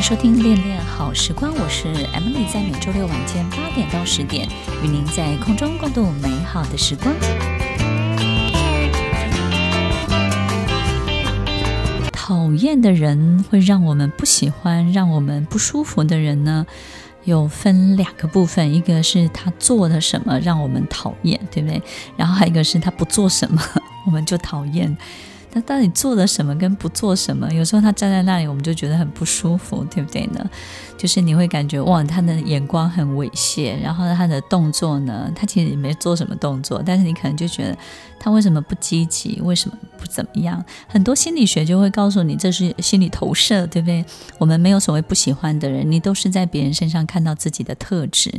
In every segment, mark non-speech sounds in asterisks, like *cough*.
收听《恋恋好时光》，我是 Emily，在每周六晚间八点到十点，与您在空中共度美好的时光。讨厌的人会让我们不喜欢，让我们不舒服的人呢，有分两个部分，一个是他做了什么让我们讨厌，对不对？然后还有一个是他不做什么，*laughs* 我们就讨厌。他到底做了什么跟不做什么？有时候他站在那里，我们就觉得很不舒服，对不对呢？就是你会感觉哇，他的眼光很猥亵，然后他的动作呢，他其实也没做什么动作，但是你可能就觉得他为什么不积极？为什么不怎么样？很多心理学就会告诉你，这是心理投射，对不对？我们没有所谓不喜欢的人，你都是在别人身上看到自己的特质，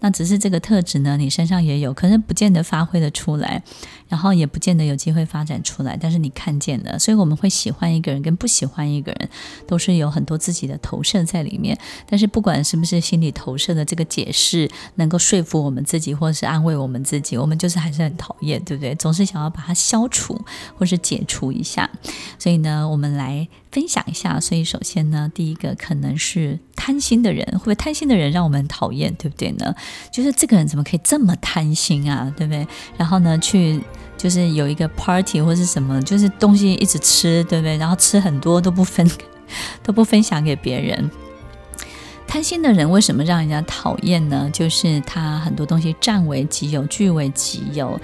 那只是这个特质呢，你身上也有，可是不见得发挥得出来。然后也不见得有机会发展出来，但是你看见了，所以我们会喜欢一个人跟不喜欢一个人，都是有很多自己的投射在里面。但是不管是不是心理投射的这个解释能够说服我们自己，或者是安慰我们自己，我们就是还是很讨厌，对不对？总是想要把它消除或是解除一下。所以呢，我们来分享一下。所以首先呢，第一个可能是贪心的人，会不会贪心的人让我们讨厌，对不对呢？就是这个人怎么可以这么贪心啊，对不对？然后呢，去。就是有一个 party 或是什么，就是东西一直吃，对不对？然后吃很多都不分，*laughs* 都不分享给别人。贪心的人为什么让人家讨厌呢？就是他很多东西占为己有，据为己有，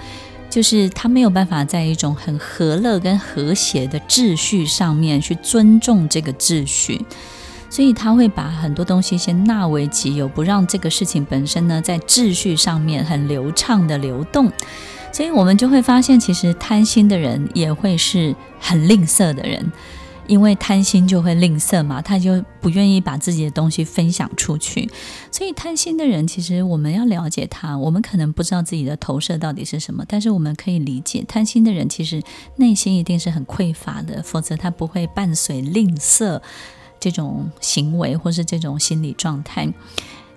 就是他没有办法在一种很和乐跟和谐的秩序上面去尊重这个秩序，所以他会把很多东西先纳为己有，不让这个事情本身呢在秩序上面很流畅的流动。所以我们就会发现，其实贪心的人也会是很吝啬的人，因为贪心就会吝啬嘛，他就不愿意把自己的东西分享出去。所以贪心的人，其实我们要了解他，我们可能不知道自己的投射到底是什么，但是我们可以理解，贪心的人其实内心一定是很匮乏的，否则他不会伴随吝啬这种行为或是这种心理状态。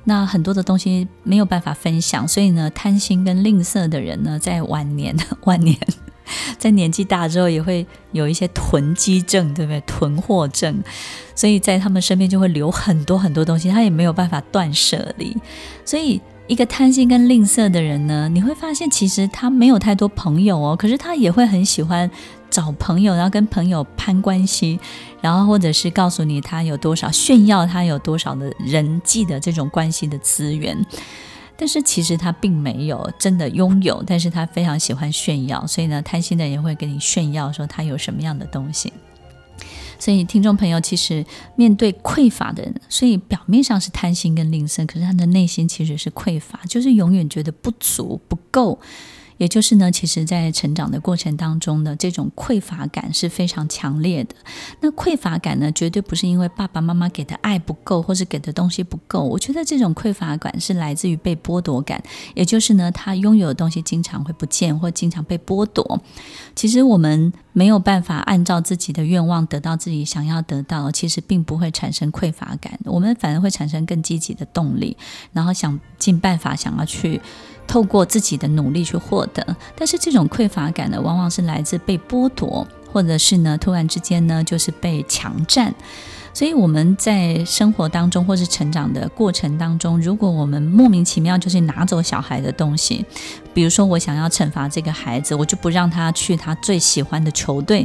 那很多的东西没有办法分享，所以呢，贪心跟吝啬的人呢，在晚年 *laughs* 晚年，*laughs* 在年纪大之后，也会有一些囤积症，对不对？囤货症，所以在他们身边就会留很多很多东西，他也没有办法断舍离。所以，一个贪心跟吝啬的人呢，你会发现其实他没有太多朋友哦，可是他也会很喜欢。找朋友，然后跟朋友攀关系，然后或者是告诉你他有多少，炫耀他有多少的人际的这种关系的资源，但是其实他并没有真的拥有，但是他非常喜欢炫耀，所以呢，贪心的人会跟你炫耀说他有什么样的东西。所以听众朋友，其实面对匮乏的人，所以表面上是贪心跟吝啬，可是他的内心其实是匮乏，就是永远觉得不足不够。也就是呢，其实，在成长的过程当中呢，这种匮乏感是非常强烈的。那匮乏感呢，绝对不是因为爸爸妈妈给的爱不够，或是给的东西不够。我觉得这种匮乏感是来自于被剥夺感。也就是呢，他拥有的东西经常会不见，或经常被剥夺。其实我们没有办法按照自己的愿望得到自己想要得到，其实并不会产生匮乏感。我们反而会产生更积极的动力，然后想尽办法想要去。透过自己的努力去获得，但是这种匮乏感呢，往往是来自被剥夺，或者是呢，突然之间呢，就是被强占。所以我们在生活当中，或是成长的过程当中，如果我们莫名其妙就是拿走小孩的东西，比如说我想要惩罚这个孩子，我就不让他去他最喜欢的球队，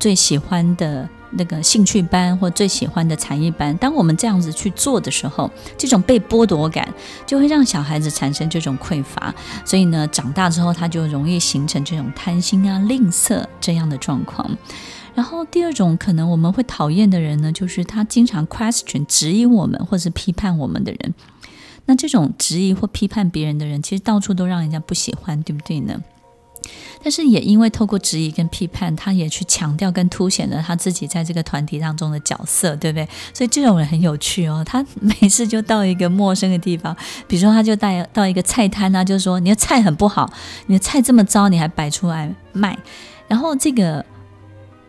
最喜欢的。那个兴趣班或最喜欢的才艺班，当我们这样子去做的时候，这种被剥夺感就会让小孩子产生这种匮乏，所以呢，长大之后他就容易形成这种贪心啊、吝啬这样的状况。然后第二种可能我们会讨厌的人呢，就是他经常 question 质疑我们或是批判我们的人。那这种质疑或批判别人的人，其实到处都让人家不喜欢，对不对呢？但是也因为透过质疑跟批判，他也去强调跟凸显了他自己在这个团体当中的角色，对不对？所以这种人很有趣哦。他每次就到一个陌生的地方，比如说他就带到一个菜摊啊，就说你的菜很不好，你的菜这么糟，你还摆出来卖。然后这个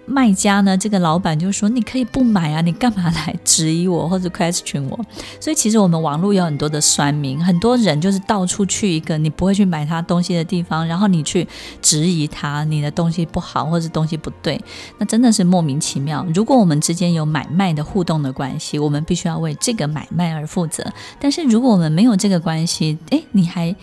卖家呢，这个老板就说：“你可以不买啊，你干嘛来质疑我或者 question 我？”所以其实我们网络有很多的酸民，很多人就是到处去一个你不会去买他东西的地方，然后你去质疑他，你的东西不好或者东西不对，那真的是莫名其妙。如果我们之间有买卖的互动的关系，我们必须要为这个买卖而负责。但是如果我们没有这个关系，诶，你还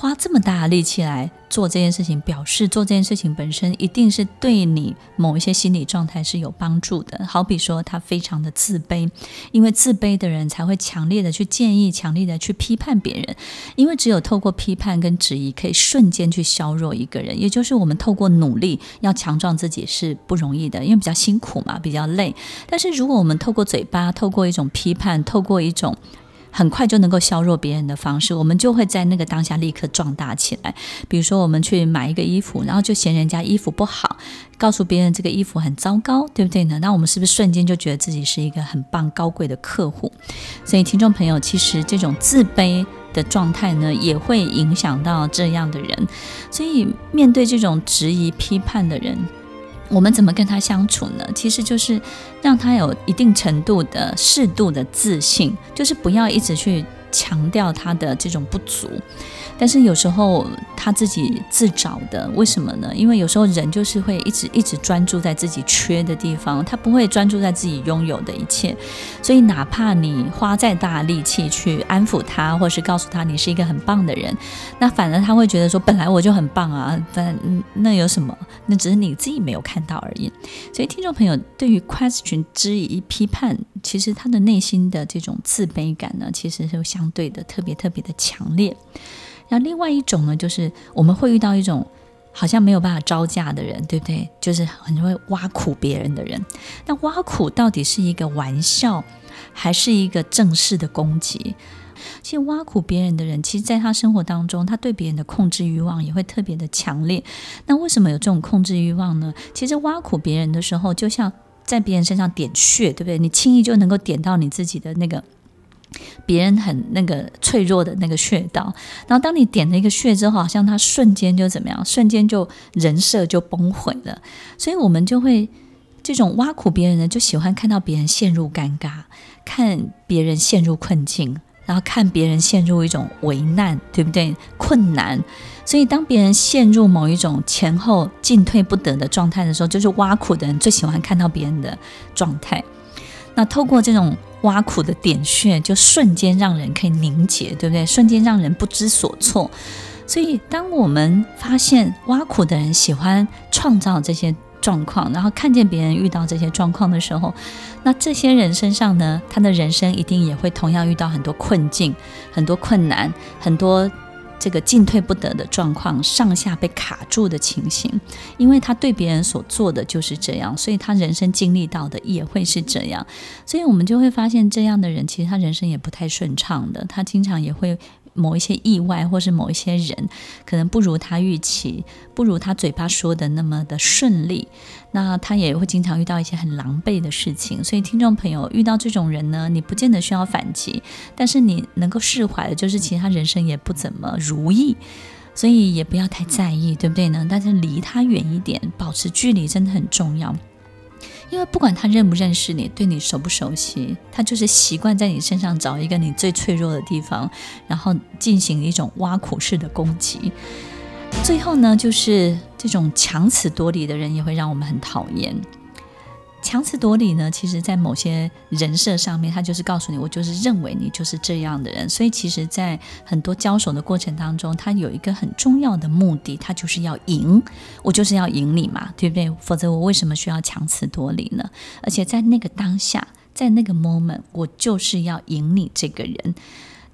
花这么大的力气来做这件事情，表示做这件事情本身一定是对你某一些心理状态是有帮助的。好比说，他非常的自卑，因为自卑的人才会强烈的去建议、强烈的去批判别人，因为只有透过批判跟质疑，可以瞬间去削弱一个人。也就是我们透过努力要强壮自己是不容易的，因为比较辛苦嘛，比较累。但是如果我们透过嘴巴，透过一种批判，透过一种很快就能够削弱别人的方式，我们就会在那个当下立刻壮大起来。比如说，我们去买一个衣服，然后就嫌人家衣服不好，告诉别人这个衣服很糟糕，对不对呢？那我们是不是瞬间就觉得自己是一个很棒、高贵的客户？所以，听众朋友，其实这种自卑的状态呢，也会影响到这样的人。所以，面对这种质疑、批判的人。我们怎么跟他相处呢？其实就是让他有一定程度的适度的自信，就是不要一直去强调他的这种不足。但是有时候他自己自找的，为什么呢？因为有时候人就是会一直一直专注在自己缺的地方，他不会专注在自己拥有的一切。所以哪怕你花再大力气去安抚他，或是告诉他你是一个很棒的人，那反而他会觉得说，本来我就很棒啊，但那有什么？那只是你自己没有看到而已。所以听众朋友，对于 question 质疑批判，其实他的内心的这种自卑感呢，其实是相对的特别特别的强烈。那另外一种呢，就是我们会遇到一种好像没有办法招架的人，对不对？就是很会挖苦别人的人。那挖苦到底是一个玩笑，还是一个正式的攻击？其实挖苦别人的人，其实在他生活当中，他对别人的控制欲望也会特别的强烈。那为什么有这种控制欲望呢？其实挖苦别人的时候，就像在别人身上点穴，对不对？你轻易就能够点到你自己的那个。别人很那个脆弱的那个穴道，然后当你点了一个穴之后，好像他瞬间就怎么样，瞬间就人设就崩毁了。所以我们就会这种挖苦别人呢，就喜欢看到别人陷入尴尬，看别人陷入困境，然后看别人陷入一种为难，对不对？困难。所以当别人陷入某一种前后进退不得的状态的时候，就是挖苦的人最喜欢看到别人的状态。那透过这种。挖苦的点穴，就瞬间让人可以凝结，对不对？瞬间让人不知所措。所以，当我们发现挖苦的人喜欢创造这些状况，然后看见别人遇到这些状况的时候，那这些人身上呢，他的人生一定也会同样遇到很多困境、很多困难、很多。这个进退不得的状况，上下被卡住的情形，因为他对别人所做的就是这样，所以他人生经历到的也会是这样，所以我们就会发现，这样的人其实他人生也不太顺畅的，他经常也会。某一些意外，或是某一些人，可能不如他预期，不如他嘴巴说的那么的顺利，那他也会经常遇到一些很狼狈的事情。所以，听众朋友遇到这种人呢，你不见得需要反击，但是你能够释怀的，就是其他人生也不怎么如意，所以也不要太在意，对不对呢？但是离他远一点，保持距离真的很重要。因为不管他认不认识你，对你熟不熟悉，他就是习惯在你身上找一个你最脆弱的地方，然后进行一种挖苦式的攻击。最后呢，就是这种强词夺理的人也会让我们很讨厌。强词夺理呢，其实，在某些人设上面，他就是告诉你，我就是认为你就是这样的人。所以，其实，在很多交手的过程当中，他有一个很重要的目的，他就是要赢，我就是要赢你嘛，对不对？否则，我为什么需要强词夺理呢？而且，在那个当下，在那个 moment，我就是要赢你这个人。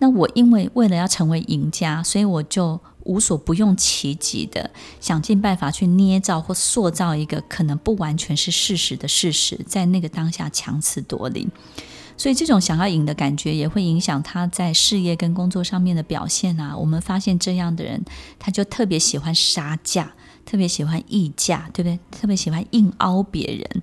那我因为为了要成为赢家，所以我就。无所不用其极的想尽办法去捏造或塑造一个可能不完全是事实的事实，在那个当下强词夺理，所以这种想要赢的感觉也会影响他在事业跟工作上面的表现啊。我们发现这样的人，他就特别喜欢杀价，特别喜欢议价，对不对？特别喜欢硬凹别人。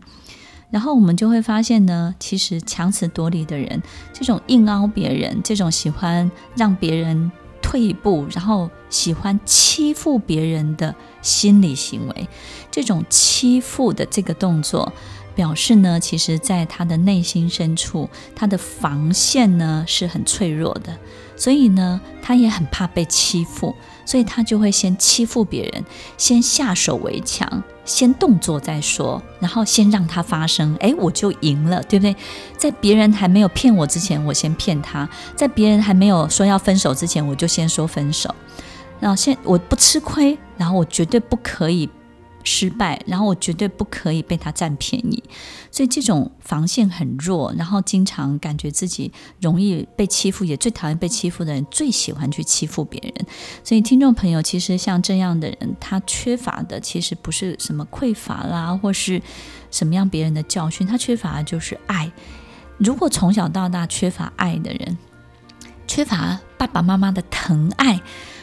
然后我们就会发现呢，其实强词夺理的人，这种硬凹别人，这种喜欢让别人。退一步，然后喜欢欺负别人的心理行为。这种欺负的这个动作，表示呢，其实在他的内心深处，他的防线呢是很脆弱的，所以呢，他也很怕被欺负，所以他就会先欺负别人，先下手为强，先动作再说，然后先让它发生，哎，我就赢了，对不对？在别人还没有骗我之前，我先骗他；在别人还没有说要分手之前，我就先说分手。然后先我不吃亏，然后我绝对不可以。失败，然后我绝对不可以被他占便宜，所以这种防线很弱，然后经常感觉自己容易被欺负，也最讨厌被欺负的人，最喜欢去欺负别人。所以听众朋友，其实像这样的人，他缺乏的其实不是什么匮乏啦，或是什么样别人的教训，他缺乏的就是爱。如果从小到大缺乏爱的人，缺乏爸爸妈妈的疼爱。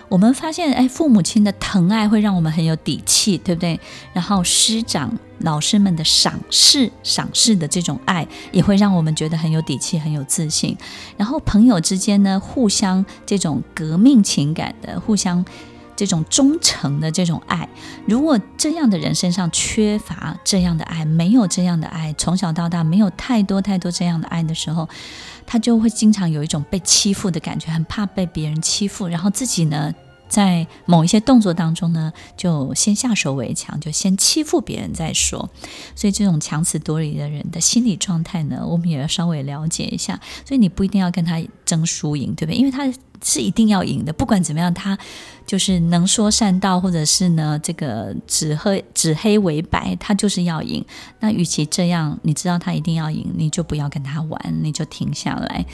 我们发现，哎，父母亲的疼爱会让我们很有底气，对不对？然后师长、老师们的赏识、赏识的这种爱，也会让我们觉得很有底气、很有自信。然后朋友之间呢，互相这种革命情感的、互相这种忠诚的这种爱，如果这样的人身上缺乏这样的爱，没有这样的爱，从小到大没有太多太多这样的爱的时候。他就会经常有一种被欺负的感觉，很怕被别人欺负，然后自己呢，在某一些动作当中呢，就先下手为强，就先欺负别人再说。所以这种强词夺理的人的心理状态呢，我们也要稍微了解一下。所以你不一定要跟他争输赢，对不对？因为他。是一定要赢的，不管怎么样，他就是能说善道，或者是呢，这个指黑指黑为白，他就是要赢。那与其这样，你知道他一定要赢，你就不要跟他玩，你就停下来。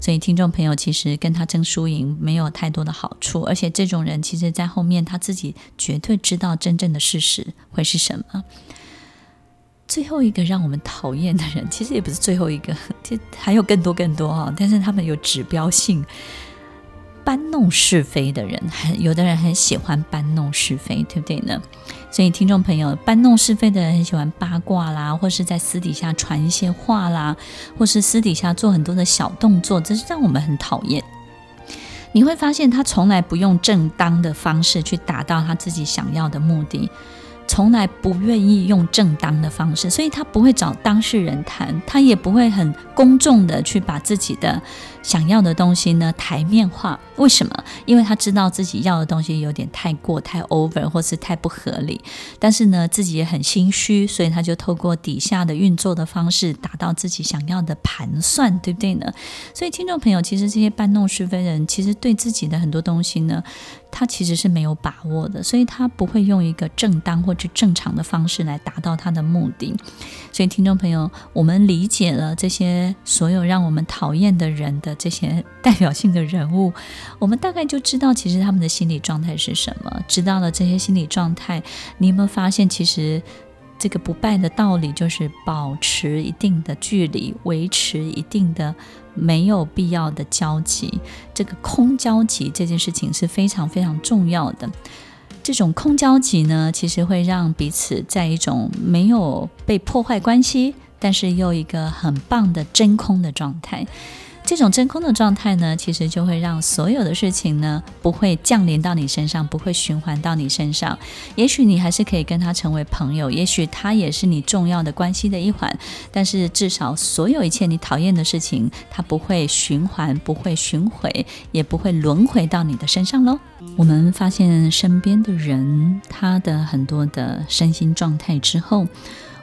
所以，听众朋友，其实跟他争输赢没有太多的好处，而且这种人其实在后面他自己绝对知道真正的事实会是什么。最后一个让我们讨厌的人，其实也不是最后一个，这还有更多更多哈，但是他们有指标性。搬弄是非的人，很有的人很喜欢搬弄是非，对不对呢？所以听众朋友，搬弄是非的人很喜欢八卦啦，或是在私底下传一些话啦，或是私底下做很多的小动作，这是让我们很讨厌。你会发现他从来不用正当的方式去达到他自己想要的目的。从来不愿意用正当的方式，所以他不会找当事人谈，他也不会很公众的去把自己的想要的东西呢台面化。为什么？因为他知道自己要的东西有点太过、太 over，或是太不合理。但是呢，自己也很心虚，所以他就透过底下的运作的方式，达到自己想要的盘算，对不对呢？所以听众朋友，其实这些搬弄是非人，其实对自己的很多东西呢，他其实是没有把握的，所以他不会用一个正当或者正常的方式来达到他的目的。所以，听众朋友，我们理解了这些所有让我们讨厌的人的这些代表性的人物，我们大概就知道其实他们的心理状态是什么。知道了这些心理状态，你有没有发现，其实这个不败的道理就是保持一定的距离，维持一定的。没有必要的交集，这个空交集这件事情是非常非常重要的。这种空交集呢，其实会让彼此在一种没有被破坏关系，但是又一个很棒的真空的状态。这种真空的状态呢，其实就会让所有的事情呢不会降临到你身上，不会循环到你身上。也许你还是可以跟他成为朋友，也许他也是你重要的关系的一环，但是至少所有一切你讨厌的事情，它不会循环，不会巡回，也不会轮回到你的身上喽。我们发现身边的人他的很多的身心状态之后。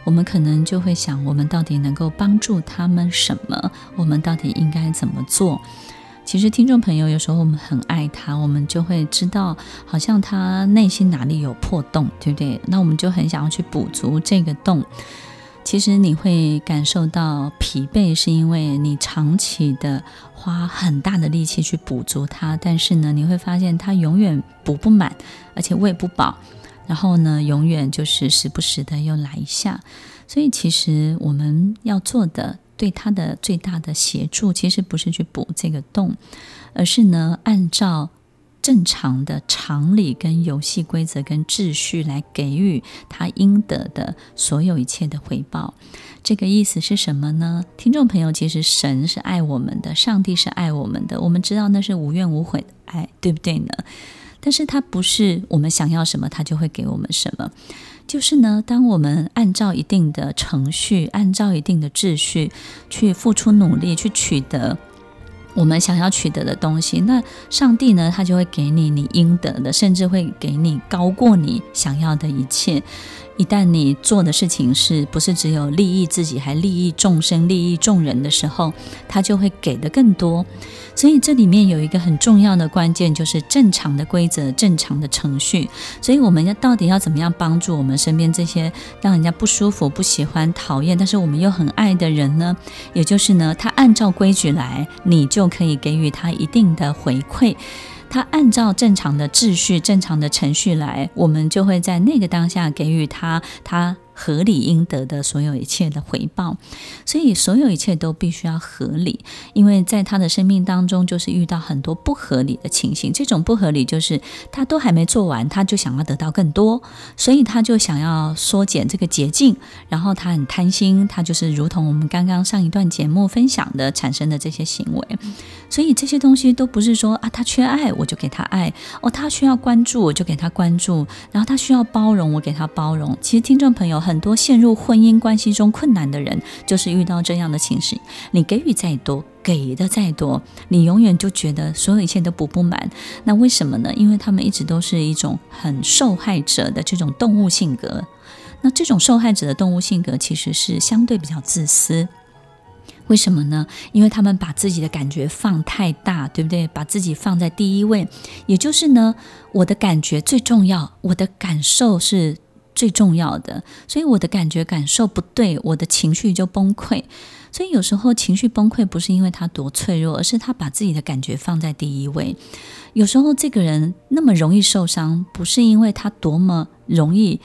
我们可能就会想，我们到底能够帮助他们什么？我们到底应该怎么做？其实，听众朋友，有时候我们很爱他，我们就会知道，好像他内心哪里有破洞，对不对？那我们就很想要去补足这个洞。其实你会感受到疲惫，是因为你长期的花很大的力气去补足他，但是呢，你会发现他永远补不满，而且喂不饱。然后呢，永远就是时不时的又来一下，所以其实我们要做的，对他的最大的协助，其实不是去补这个洞，而是呢，按照正常的常理跟游戏规则跟秩序来给予他应得的所有一切的回报。这个意思是什么呢？听众朋友，其实神是爱我们的，上帝是爱我们的，我们知道那是无怨无悔的爱，对不对呢？但是它不是我们想要什么，它就会给我们什么。就是呢，当我们按照一定的程序，按照一定的秩序去付出努力，去取得我们想要取得的东西，那上帝呢，他就会给你你应得的，甚至会给你高过你想要的一切。一旦你做的事情是不是只有利益自己，还利益众生、利益众人的时候，他就会给的更多。所以这里面有一个很重要的关键，就是正常的规则、正常的程序。所以我们要到底要怎么样帮助我们身边这些让人家不舒服、不喜欢、讨厌，但是我们又很爱的人呢？也就是呢，他按照规矩来，你就可以给予他一定的回馈。他按照正常的秩序、正常的程序来，我们就会在那个当下给予他他。合理应得的所有一切的回报，所以所有一切都必须要合理，因为在他的生命当中，就是遇到很多不合理的情形。这种不合理就是他都还没做完，他就想要得到更多，所以他就想要缩减这个捷径，然后他很贪心，他就是如同我们刚刚上一段节目分享的产生的这些行为。所以这些东西都不是说啊，他缺爱我就给他爱，哦，他需要关注我就给他关注，然后他需要包容我给他包容。其实听众朋友。很多陷入婚姻关系中困难的人，就是遇到这样的情形。你给予再多，给的再多，你永远就觉得所有一切都补不满。那为什么呢？因为他们一直都是一种很受害者的这种动物性格。那这种受害者的动物性格其实是相对比较自私。为什么呢？因为他们把自己的感觉放太大，对不对？把自己放在第一位，也就是呢，我的感觉最重要，我的感受是。最重要的，所以我的感觉感受不对，我的情绪就崩溃。所以有时候情绪崩溃不是因为他多脆弱，而是他把自己的感觉放在第一位。有时候这个人那么容易受伤，不是因为他多么容易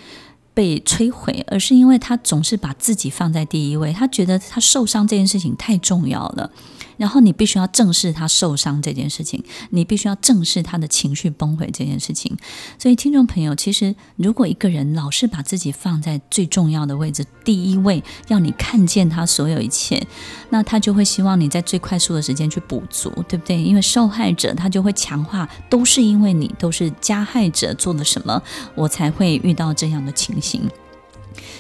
被摧毁，而是因为他总是把自己放在第一位。他觉得他受伤这件事情太重要了。然后你必须要正视他受伤这件事情，你必须要正视他的情绪崩溃这件事情。所以，听众朋友，其实如果一个人老是把自己放在最重要的位置，第一位，要你看见他所有一切，那他就会希望你在最快速的时间去补足，对不对？因为受害者他就会强化，都是因为你，都是加害者做了什么，我才会遇到这样的情行。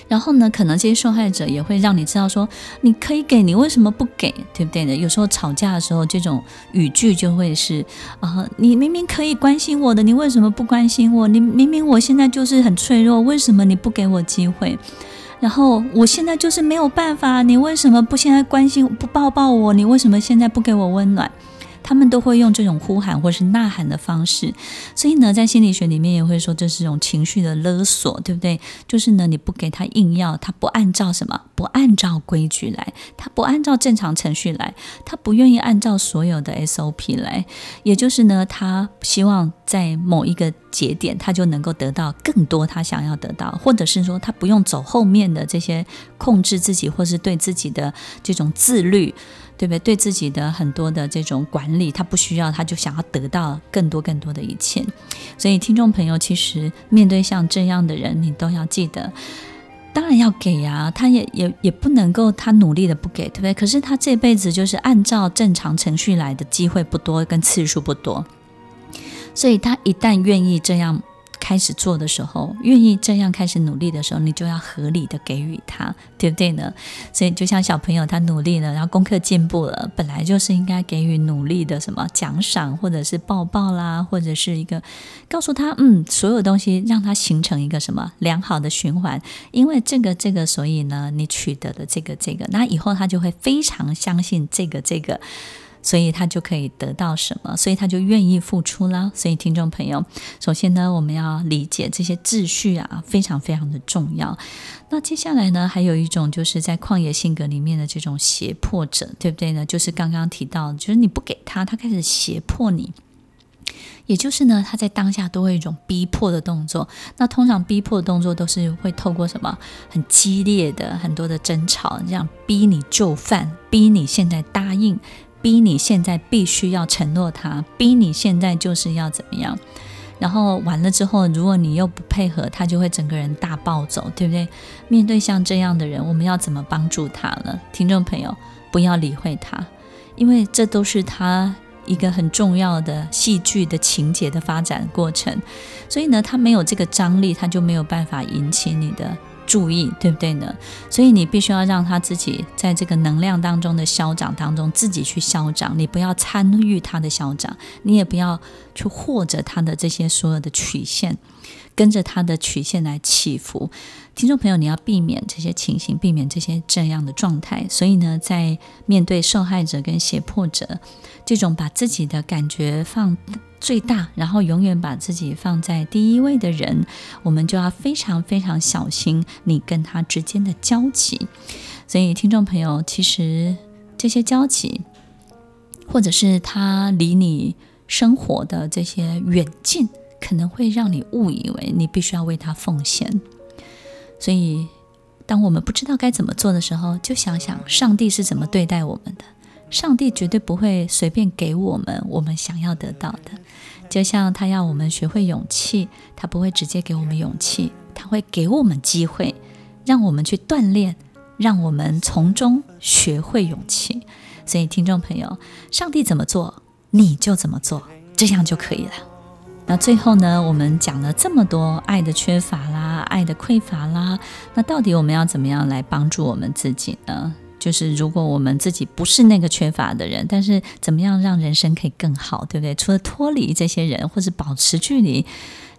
然后呢，可能这些受害者也会让你知道说，你可以给，你为什么不给，对不对的？有时候吵架的时候，这种语句就会是啊，你明明可以关心我的，你为什么不关心我？你明明我现在就是很脆弱，为什么你不给我机会？然后我现在就是没有办法，你为什么不现在关心，不抱抱我？你为什么现在不给我温暖？他们都会用这种呼喊或是呐喊的方式，所以呢，在心理学里面也会说这是一种情绪的勒索，对不对？就是呢，你不给他硬要，他不按照什么，不按照规矩来，他不按照正常程序来，他不愿意按照所有的 SOP 来，也就是呢，他希望在某一个节点，他就能够得到更多他想要得到，或者是说他不用走后面的这些控制自己或是对自己的这种自律。对不对？对自己的很多的这种管理，他不需要，他就想要得到更多更多的一切。所以，听众朋友，其实面对像这样的人，你都要记得，当然要给呀。他也也也不能够他努力的不给，对不对？可是他这辈子就是按照正常程序来的机会不多，跟次数不多。所以他一旦愿意这样。开始做的时候，愿意这样开始努力的时候，你就要合理的给予他，对不对呢？所以就像小朋友他努力了，然后功课进步了，本来就是应该给予努力的什么奖赏，或者是抱抱啦，或者是一个告诉他，嗯，所有东西让他形成一个什么良好的循环，因为这个这个，所以呢，你取得了这个这个，那以后他就会非常相信这个这个。所以他就可以得到什么，所以他就愿意付出啦。所以听众朋友，首先呢，我们要理解这些秩序啊，非常非常的重要。那接下来呢，还有一种就是在旷野性格里面的这种胁迫者，对不对呢？就是刚刚提到，就是你不给他，他开始胁迫你。也就是呢，他在当下都会有一种逼迫的动作。那通常逼迫的动作都是会透过什么很激烈的很多的争吵，这样逼你就范，逼你现在答应。逼你现在必须要承诺他，逼你现在就是要怎么样。然后完了之后，如果你又不配合，他就会整个人大暴走，对不对？面对像这样的人，我们要怎么帮助他呢？听众朋友，不要理会他，因为这都是他一个很重要的戏剧的情节的发展过程。所以呢，他没有这个张力，他就没有办法引起你的。注意，对不对呢？所以你必须要让他自己在这个能量当中的消长当中自己去消长，你不要参与他的消长，你也不要去获着他的这些所有的曲线，跟着他的曲线来起伏。听众朋友，你要避免这些情形，避免这些这样的状态。所以呢，在面对受害者跟胁迫者，这种把自己的感觉放最大，然后永远把自己放在第一位的人，我们就要非常非常小心你跟他之间的交集。所以，听众朋友，其实这些交集，或者是他离你生活的这些远近，可能会让你误以为你必须要为他奉献。所以，当我们不知道该怎么做的时候，就想想上帝是怎么对待我们的。上帝绝对不会随便给我们我们想要得到的。就像他要我们学会勇气，他不会直接给我们勇气，他会给我们机会，让我们去锻炼，让我们从中学会勇气。所以，听众朋友，上帝怎么做，你就怎么做，这样就可以了。那最后呢，我们讲了这么多爱的缺乏啦，爱的匮乏啦，那到底我们要怎么样来帮助我们自己呢？就是如果我们自己不是那个缺乏的人，但是怎么样让人生可以更好，对不对？除了脱离这些人，或是保持距离，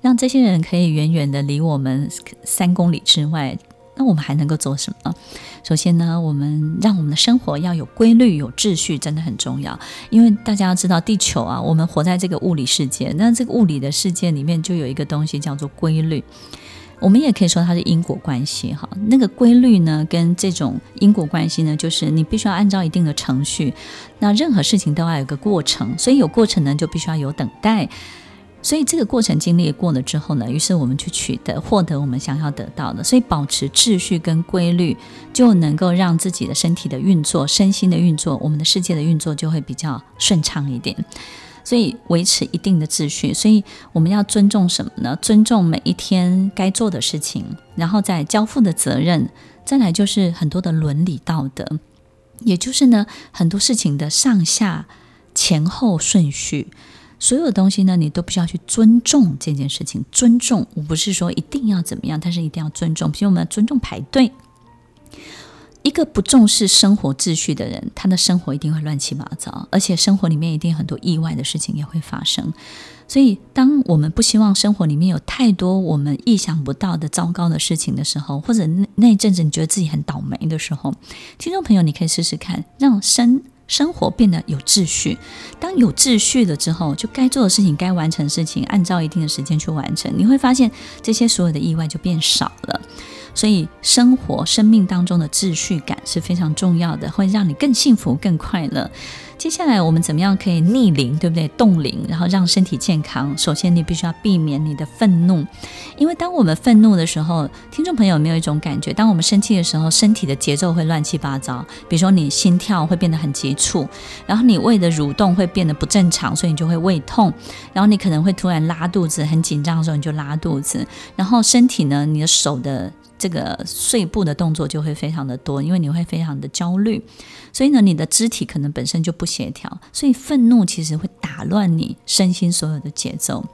让这些人可以远远的离我们三公里之外。那我们还能够做什么？首先呢，我们让我们的生活要有规律、有秩序，真的很重要。因为大家要知道，地球啊，我们活在这个物理世界，那这个物理的世界里面就有一个东西叫做规律。我们也可以说它是因果关系，哈。那个规律呢，跟这种因果关系呢，就是你必须要按照一定的程序。那任何事情都要有个过程，所以有过程呢，就必须要有等待。所以这个过程经历过了之后呢，于是我们去取得、获得我们想要得到的。所以保持秩序跟规律，就能够让自己的身体的运作、身心的运作、我们的世界的运作就会比较顺畅一点。所以维持一定的秩序，所以我们要尊重什么呢？尊重每一天该做的事情，然后再交付的责任，再来就是很多的伦理道德，也就是呢很多事情的上下前后顺序。所有的东西呢，你都必须要去尊重这件事情。尊重，我不是说一定要怎么样，但是一定要尊重。比如我们要尊重排队。一个不重视生活秩序的人，他的生活一定会乱七八糟，而且生活里面一定很多意外的事情也会发生。所以，当我们不希望生活里面有太多我们意想不到的糟糕的事情的时候，或者那那一阵子你觉得自己很倒霉的时候，听众朋友，你可以试试看，让生。生活变得有秩序，当有秩序了之后，就该做的事情、该完成的事情，按照一定的时间去完成，你会发现这些所有的意外就变少了。所以，生活、生命当中的秩序感是非常重要的，会让你更幸福、更快乐。接下来我们怎么样可以逆龄，对不对？冻龄，然后让身体健康。首先，你必须要避免你的愤怒，因为当我们愤怒的时候，听众朋友有没有一种感觉？当我们生气的时候，身体的节奏会乱七八糟。比如说，你心跳会变得很急促，然后你胃的蠕动会变得不正常，所以你就会胃痛。然后你可能会突然拉肚子，很紧张的时候你就拉肚子。然后身体呢，你的手的这个碎步的动作就会非常的多，因为你会非常的焦虑。所以呢，你的肢体可能本身就不协调，所以愤怒其实会打乱你身心所有的节奏。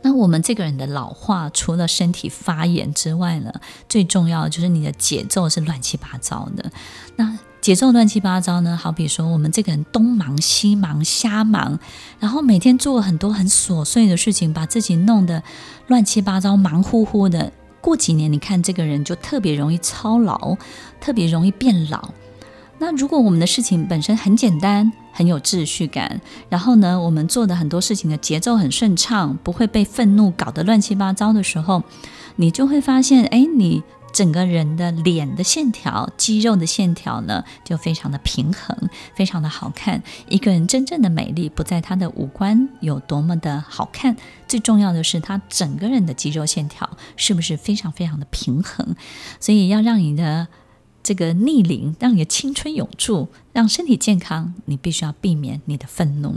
那我们这个人的老化，除了身体发炎之外呢，最重要的就是你的节奏是乱七八糟的。那节奏乱七八糟呢，好比说我们这个人东忙西忙瞎忙，然后每天做很多很琐碎的事情，把自己弄得乱七八糟、忙乎乎的。过几年，你看这个人就特别容易操劳，特别容易变老。那如果我们的事情本身很简单，很有秩序感，然后呢，我们做的很多事情的节奏很顺畅，不会被愤怒搞得乱七八糟的时候，你就会发现，哎，你整个人的脸的线条、肌肉的线条呢，就非常的平衡，非常的好看。一个人真正的美丽不在他的五官有多么的好看，最重要的是他整个人的肌肉线条是不是非常非常的平衡。所以要让你的。这个逆龄，让你的青春永驻，让身体健康，你必须要避免你的愤怒。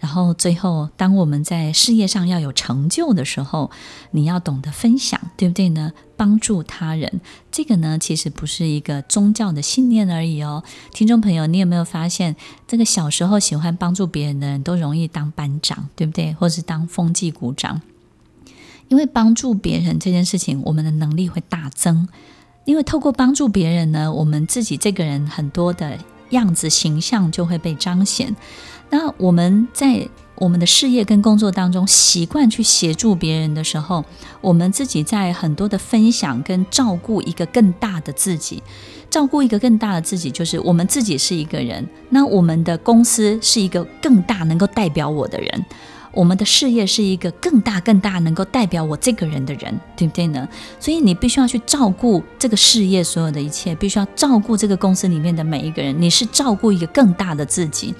然后最后，当我们在事业上要有成就的时候，你要懂得分享，对不对呢？帮助他人，这个呢，其实不是一个宗教的信念而已哦。听众朋友，你有没有发现，这个小时候喜欢帮助别人的人都容易当班长，对不对？或是当风纪股长？因为帮助别人这件事情，我们的能力会大增。因为透过帮助别人呢，我们自己这个人很多的样子形象就会被彰显。那我们在我们的事业跟工作当中习惯去协助别人的时候，我们自己在很多的分享跟照顾一个更大的自己，照顾一个更大的自己，就是我们自己是一个人，那我们的公司是一个更大能够代表我的人，我们的事业是一个更大更大能够代表我这个人的人，对不对呢？所以你必须要去照顾这个事业所有的一切，必须要照顾这个公司里面的每一个人，你是照顾一个更大的自己。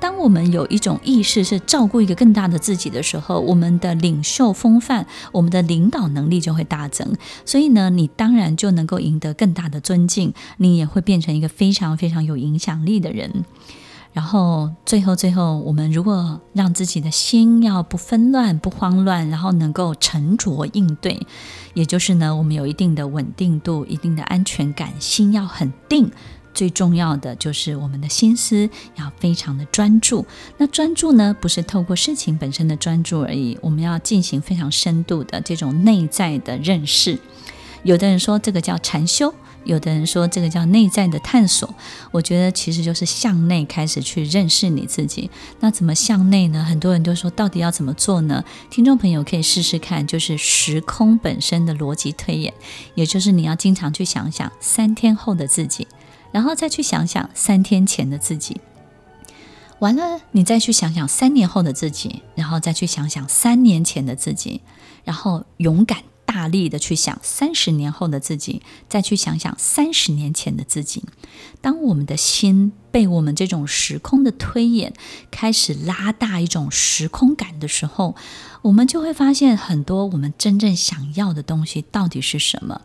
当我们有一种意识是照顾一个更大的自己的时候，我们的领袖风范，我们的领导能力就会大增。所以呢，你当然就能够赢得更大的尊敬，你也会变成一个非常非常有影响力的人。然后最后最后，我们如果让自己的心要不纷乱、不慌乱，然后能够沉着应对，也就是呢，我们有一定的稳定度、一定的安全感，心要很定。最重要的就是我们的心思要非常的专注。那专注呢，不是透过事情本身的专注而已，我们要进行非常深度的这种内在的认识。有的人说这个叫禅修，有的人说这个叫内在的探索。我觉得其实就是向内开始去认识你自己。那怎么向内呢？很多人都说到底要怎么做呢？听众朋友可以试试看，就是时空本身的逻辑推演，也就是你要经常去想想三天后的自己。然后再去想想三天前的自己，完了，你再去想想三年后的自己，然后再去想想三年前的自己，然后勇敢大力的去想三十年后的自己，再去想想三十年前的自己。当我们的心被我们这种时空的推演开始拉大一种时空感的时候，我们就会发现很多我们真正想要的东西到底是什么。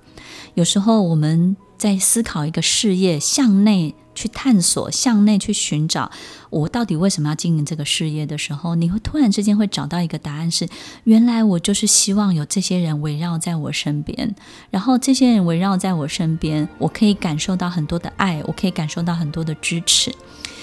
有时候我们。在思考一个事业，向内去探索，向内去寻找，我到底为什么要经营这个事业的时候，你会突然之间会找到一个答案是：原来我就是希望有这些人围绕在我身边，然后这些人围绕在我身边，我可以感受到很多的爱，我可以感受到很多的支持。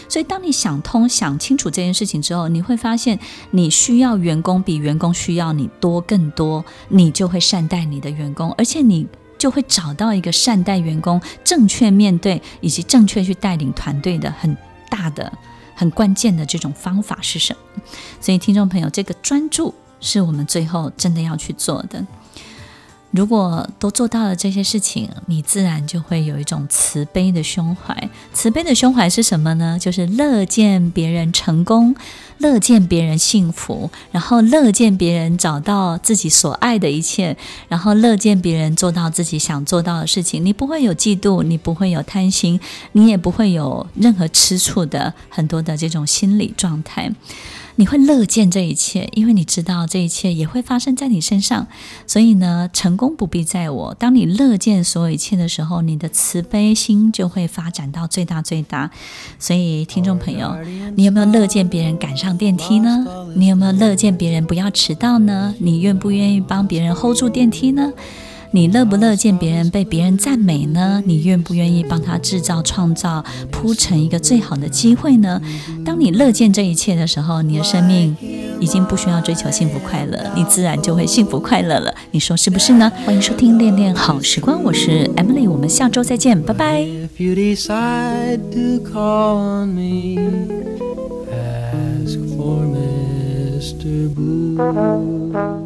所以，当你想通、想清楚这件事情之后，你会发现，你需要员工比员工需要你多更多，你就会善待你的员工，而且你。就会找到一个善待员工、正确面对以及正确去带领团队的很大的、很关键的这种方法是什么？所以，听众朋友，这个专注是我们最后真的要去做的。如果都做到了这些事情，你自然就会有一种慈悲的胸怀。慈悲的胸怀是什么呢？就是乐见别人成功，乐见别人幸福，然后乐见别人找到自己所爱的一切，然后乐见别人做到自己想做到的事情。你不会有嫉妒，你不会有贪心，你也不会有任何吃醋的很多的这种心理状态。你会乐见这一切，因为你知道这一切也会发生在你身上。所以呢，成功不必在我。当你乐见所有一切的时候，你的慈悲心就会发展到最大最大。所以，听众朋友，你有没有乐见别人赶上电梯呢？你有没有乐见别人不要迟到呢？你愿不愿意帮别人 hold 住电梯呢？你乐不乐见别人被别人赞美呢？你愿不愿意帮他制造、创造、铺成一个最好的机会呢？当你乐见这一切的时候，你的生命已经不需要追求幸福快乐，你自然就会幸福快乐了。你说是不是呢？欢迎收听《恋恋好时光》，我是 Emily，我们下周再见，拜拜。If you decide to call on me, ask for Mr. Blue